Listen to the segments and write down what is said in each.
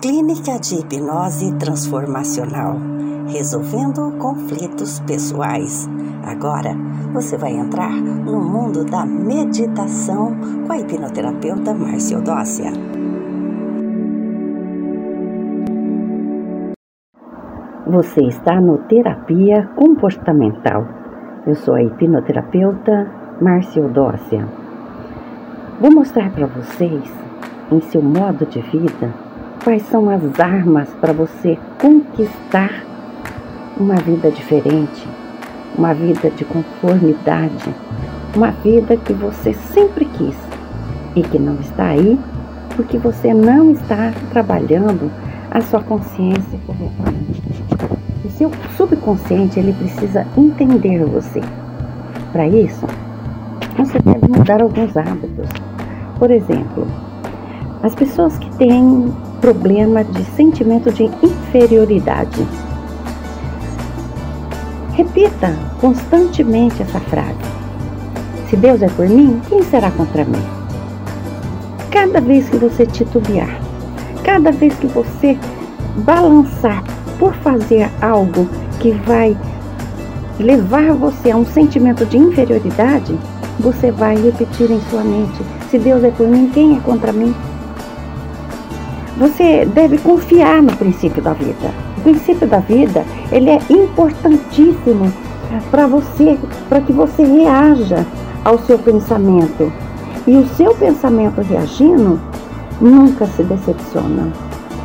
Clínica de Hipnose Transformacional, resolvendo conflitos pessoais. Agora você vai entrar no mundo da meditação com a hipnoterapeuta Márcia Odócia. Você está no Terapia Comportamental. Eu sou a hipnoterapeuta Márcia Odócia. Vou mostrar para vocês, em seu modo de vida, quais são as armas para você conquistar uma vida diferente, uma vida de conformidade, uma vida que você sempre quis e que não está aí porque você não está trabalhando a sua consciência corretamente. O seu subconsciente ele precisa entender você. Para isso, você deve mudar alguns hábitos. Por exemplo, as pessoas que têm problema de sentimento de inferioridade. Repita constantemente essa frase. Se Deus é por mim, quem será contra mim? Cada vez que você titubear, cada vez que você balançar por fazer algo que vai levar você a um sentimento de inferioridade, você vai repetir em sua mente: se Deus é por mim, quem é contra mim? Você deve confiar no princípio da vida. O princípio da vida, ele é importantíssimo para você, para que você reaja ao seu pensamento. E o seu pensamento reagindo nunca se decepciona.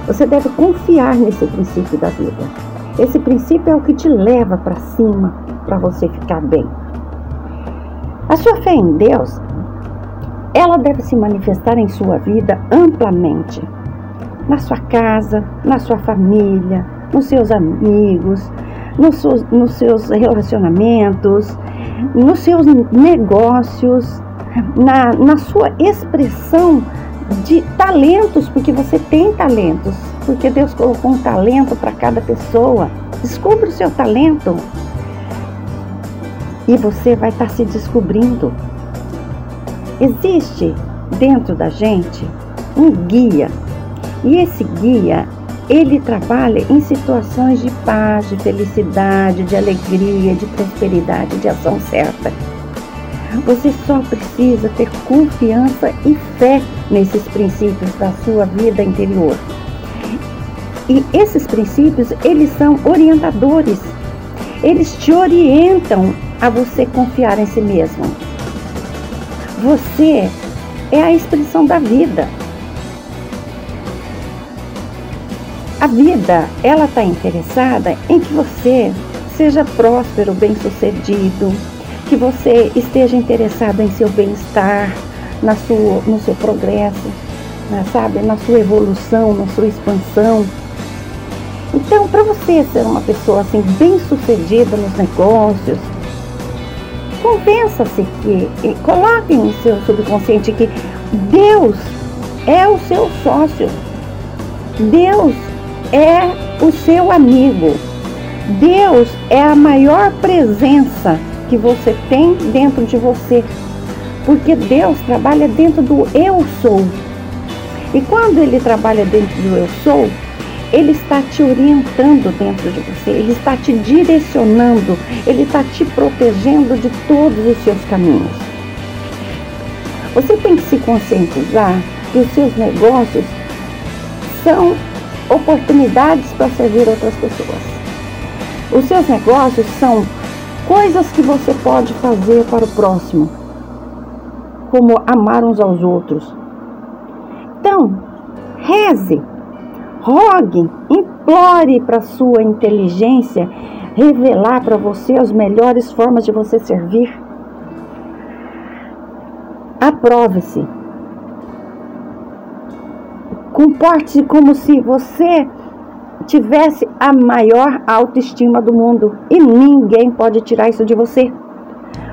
Você deve confiar nesse princípio da vida. Esse princípio é o que te leva para cima para você ficar bem. A sua fé em Deus, ela deve se manifestar em sua vida amplamente na sua casa, na sua família, nos seus amigos, nos seus, nos seus relacionamentos, nos seus negócios, na, na sua expressão de talentos, porque você tem talentos, porque Deus colocou um talento para cada pessoa. Descubra o seu talento e você vai estar tá se descobrindo. Existe dentro da gente um guia e esse guia, ele trabalha em situações de paz, de felicidade, de alegria, de prosperidade, de ação certa. Você só precisa ter confiança e fé nesses princípios da sua vida interior. E esses princípios, eles são orientadores. Eles te orientam a você confiar em si mesmo. Você é a expressão da vida. A vida, ela está interessada em que você seja próspero, bem-sucedido, que você esteja interessado em seu bem-estar, na sua, no seu progresso, né, sabe, na sua evolução, na sua expansão. Então, para você ser uma pessoa assim bem-sucedida nos negócios, convença-se que, coloque em seu subconsciente que Deus é o seu sócio. Deus é o seu amigo. Deus é a maior presença que você tem dentro de você. Porque Deus trabalha dentro do eu sou. E quando ele trabalha dentro do eu sou, ele está te orientando dentro de você, ele está te direcionando, ele está te protegendo de todos os seus caminhos. Você tem que se conscientizar que os seus negócios são oportunidades para servir outras pessoas. Os seus negócios são coisas que você pode fazer para o próximo, como amar uns aos outros. Então, reze, rogue, implore para sua inteligência revelar para você as melhores formas de você servir. Aprove-se Comporte-se como se você tivesse a maior autoestima do mundo e ninguém pode tirar isso de você.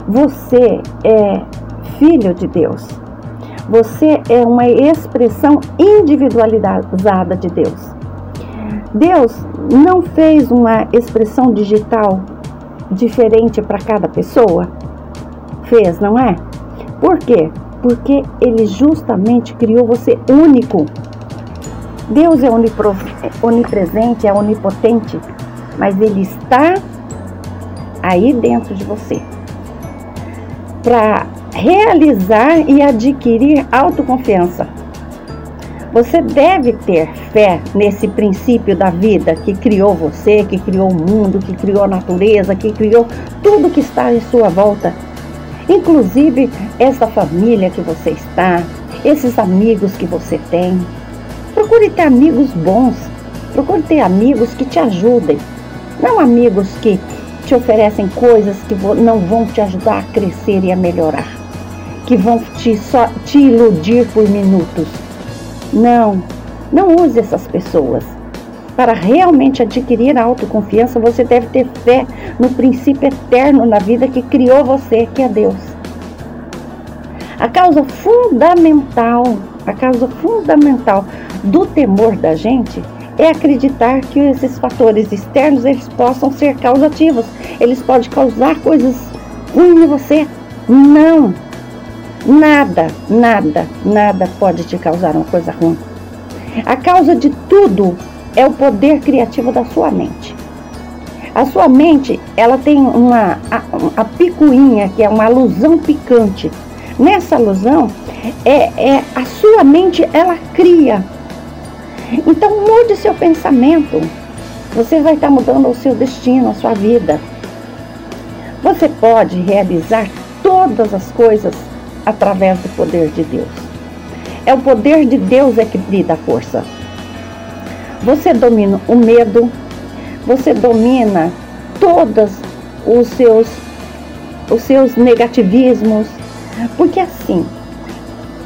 Você é filho de Deus. Você é uma expressão individualizada de Deus. Deus não fez uma expressão digital diferente para cada pessoa? Fez, não é? Por quê? Porque ele justamente criou você único. Deus é onipresente, é onipotente, mas Ele está aí dentro de você para realizar e adquirir autoconfiança. Você deve ter fé nesse princípio da vida que criou você, que criou o mundo, que criou a natureza, que criou tudo que está em sua volta. Inclusive essa família que você está, esses amigos que você tem. Procure ter amigos bons, procure ter amigos que te ajudem, não amigos que te oferecem coisas que não vão te ajudar a crescer e a melhorar, que vão te, só, te iludir por minutos. Não, não use essas pessoas. Para realmente adquirir a autoconfiança, você deve ter fé no princípio eterno na vida que criou você, que é Deus. A causa fundamental, a causa fundamental do temor da gente é acreditar que esses fatores externos eles possam ser causativos. Eles podem causar coisas ruins em você. Não. Nada, nada, nada pode te causar uma coisa ruim. A causa de tudo é o poder criativo da sua mente. A sua mente, ela tem uma a, a picuinha, que é uma alusão picante. Nessa alusão, é, é a sua mente, ela cria então mude seu pensamento. Você vai estar mudando o seu destino, a sua vida. Você pode realizar todas as coisas através do poder de Deus. É o poder de Deus é que lhe dá força. Você domina o medo, você domina todos os seus os seus negativismos, porque assim,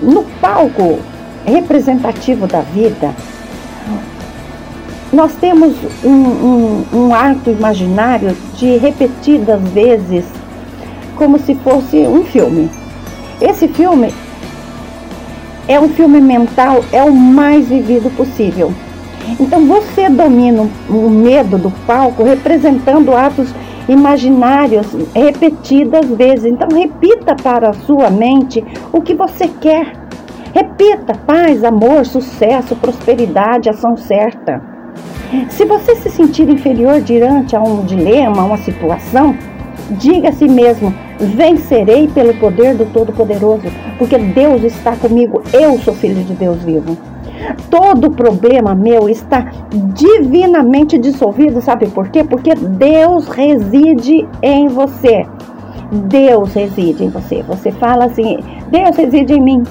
no palco representativo da vida, nós temos um, um, um ato imaginário de repetidas vezes, como se fosse um filme. Esse filme é um filme mental, é o mais vivido possível. Então você domina o medo do palco representando atos imaginários repetidas vezes. Então repita para a sua mente o que você quer. Repita paz, amor, sucesso, prosperidade, ação certa. Se você se sentir inferior diante a um dilema, uma situação, diga a si mesmo: vencerei pelo poder do Todo-Poderoso, porque Deus está comigo, eu sou filho de Deus vivo. Todo problema meu está divinamente dissolvido, sabe por quê? Porque Deus reside em você. Deus reside em você. Você fala assim: Deus reside em mim.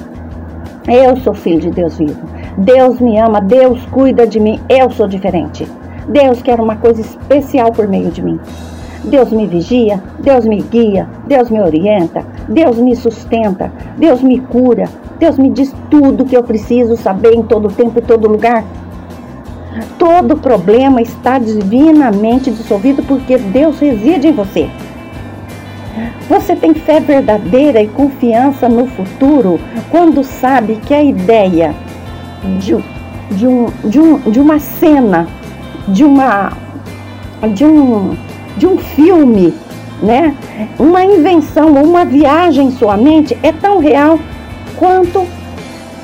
Eu sou filho de Deus vivo. Deus me ama, Deus cuida de mim, eu sou diferente. Deus quer uma coisa especial por meio de mim. Deus me vigia, Deus me guia, Deus me orienta, Deus me sustenta, Deus me cura, Deus me diz tudo que eu preciso saber em todo tempo e todo lugar. Todo problema está divinamente dissolvido porque Deus reside em você. Você tem fé verdadeira e confiança no futuro quando sabe que a ideia de, de, um, de, um, de uma cena, de uma de um, de um filme, né? Uma invenção, uma viagem em sua mente é tão real quanto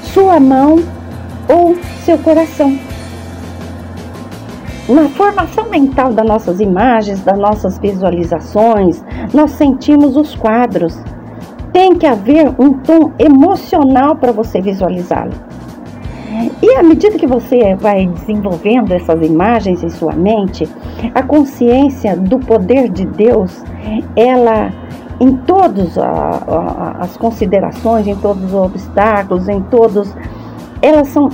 sua mão ou seu coração. Na formação mental das nossas imagens, das nossas visualizações, nós sentimos os quadros. Tem que haver um tom emocional para você visualizá-lo. E à medida que você vai desenvolvendo essas imagens em sua mente, a consciência do poder de Deus, ela em todas as considerações, em todos os obstáculos, em todos, elas são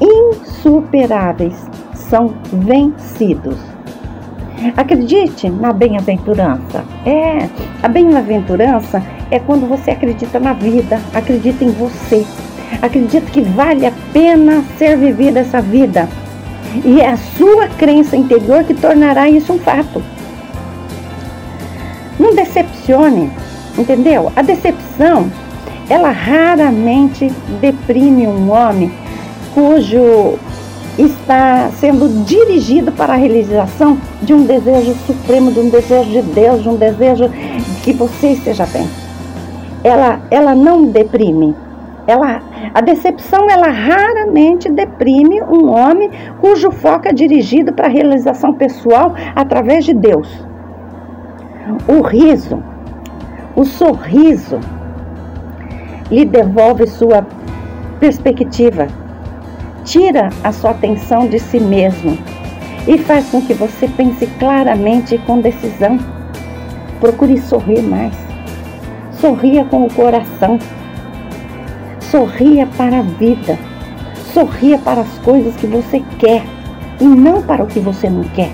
insuperáveis, são vencidos. Acredite na bem-aventurança. É, a bem-aventurança é quando você acredita na vida, acredita em você, Acredito que vale a pena ser vivida essa vida. E é a sua crença interior que tornará isso um fato. Não decepcione, entendeu? A decepção, ela raramente deprime um homem cujo está sendo dirigido para a realização de um desejo supremo, de um desejo de Deus, de um desejo que você esteja bem. Ela, ela não deprime, ela, a decepção ela raramente deprime um homem cujo foco é dirigido para a realização pessoal através de Deus. O riso, o sorriso, lhe devolve sua perspectiva, tira a sua atenção de si mesmo e faz com que você pense claramente e com decisão. Procure sorrir mais. Sorria com o coração. Sorria para a vida. Sorria para as coisas que você quer e não para o que você não quer.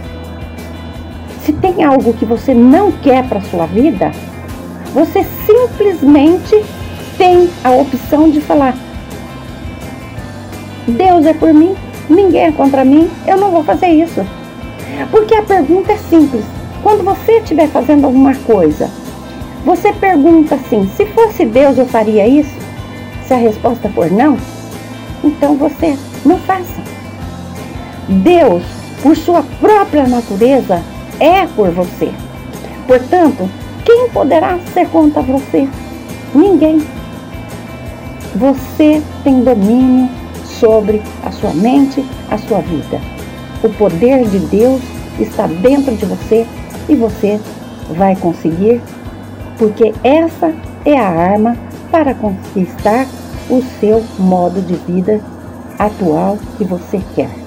Se tem algo que você não quer para a sua vida, você simplesmente tem a opção de falar: Deus é por mim, ninguém é contra mim, eu não vou fazer isso. Porque a pergunta é simples. Quando você estiver fazendo alguma coisa, você pergunta assim: se fosse Deus eu faria isso? Se a resposta for não, então você não faça. Deus, por sua própria natureza, é por você. Portanto, quem poderá ser contra você? Ninguém. Você tem domínio sobre a sua mente, a sua vida. O poder de Deus está dentro de você e você vai conseguir, porque essa é a arma para conquistar o seu modo de vida atual que você quer.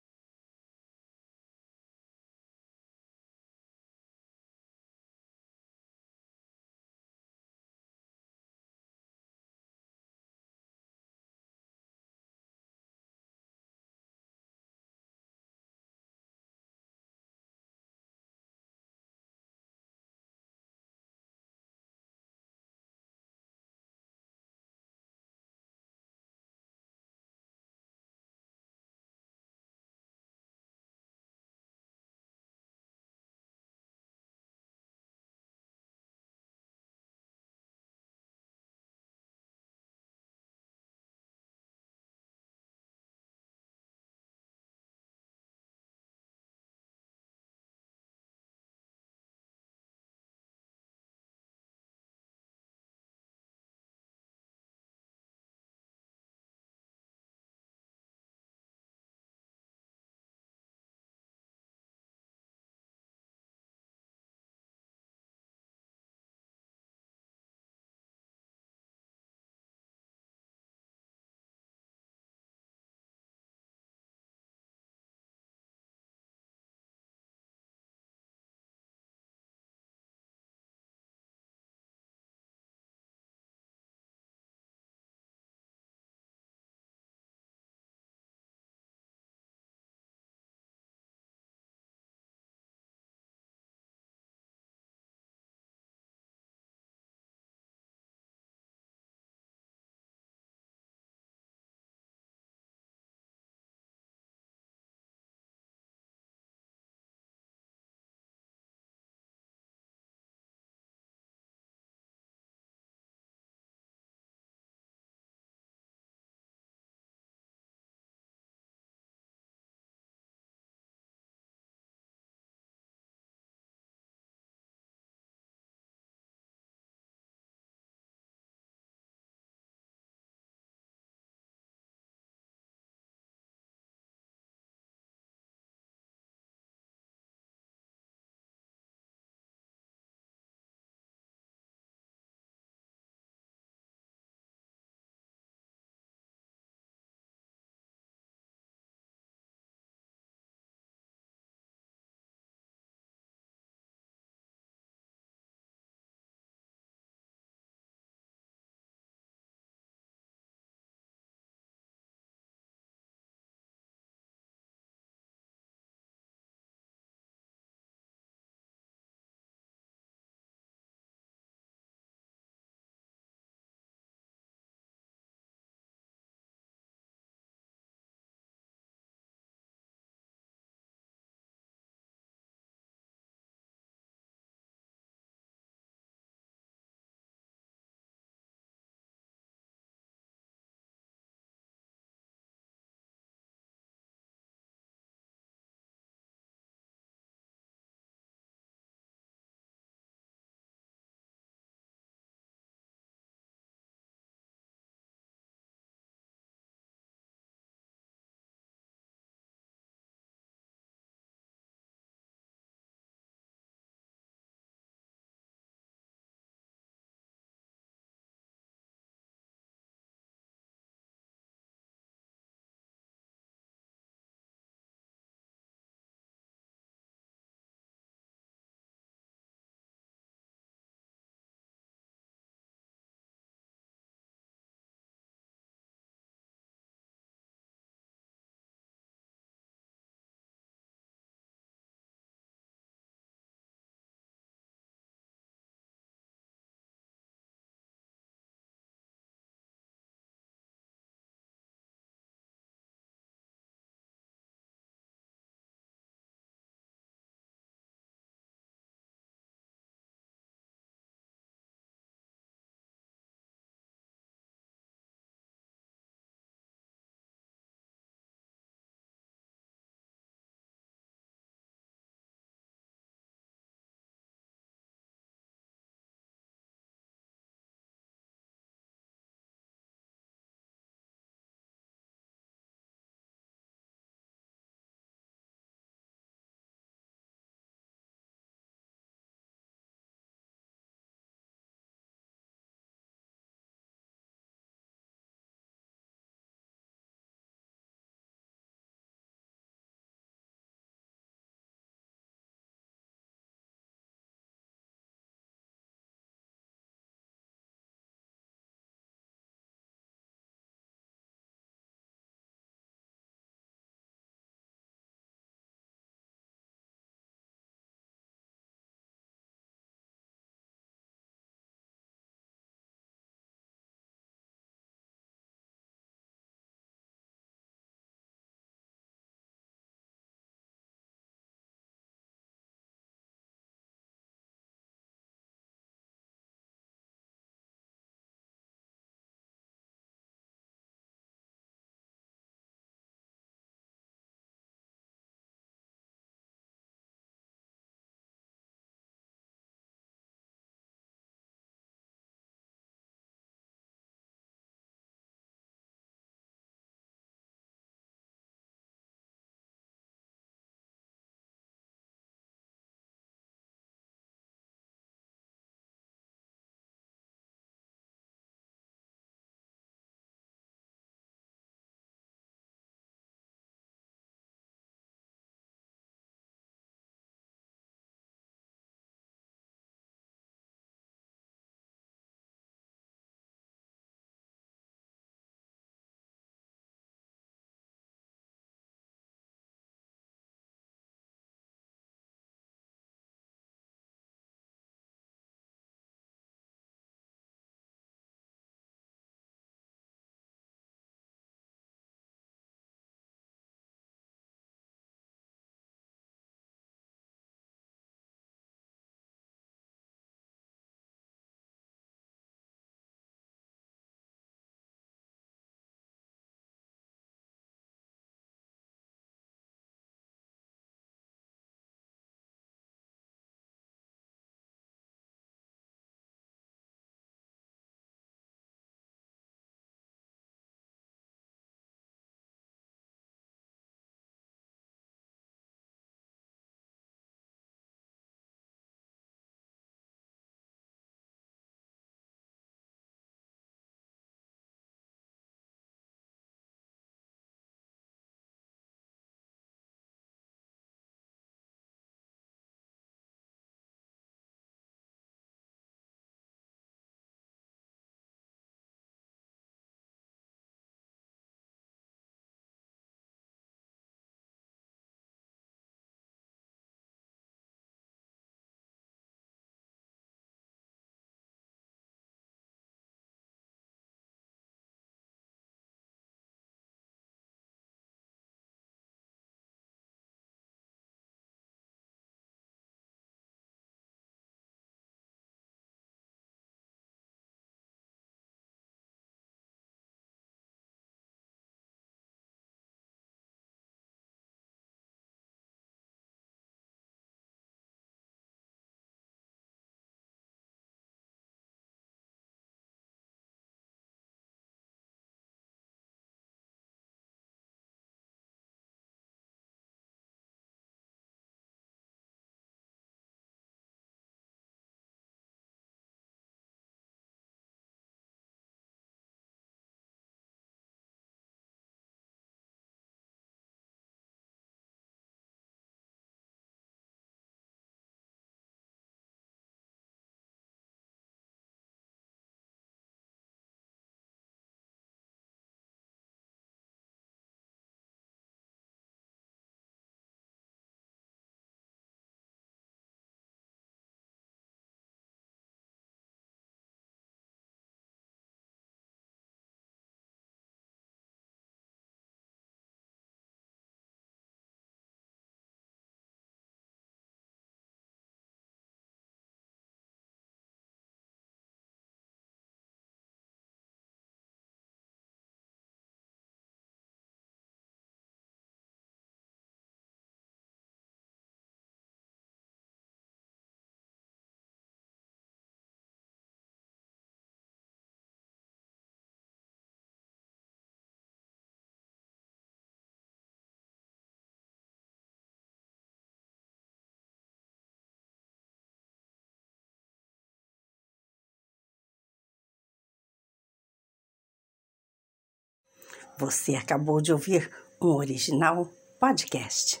Você acabou de ouvir um original podcast.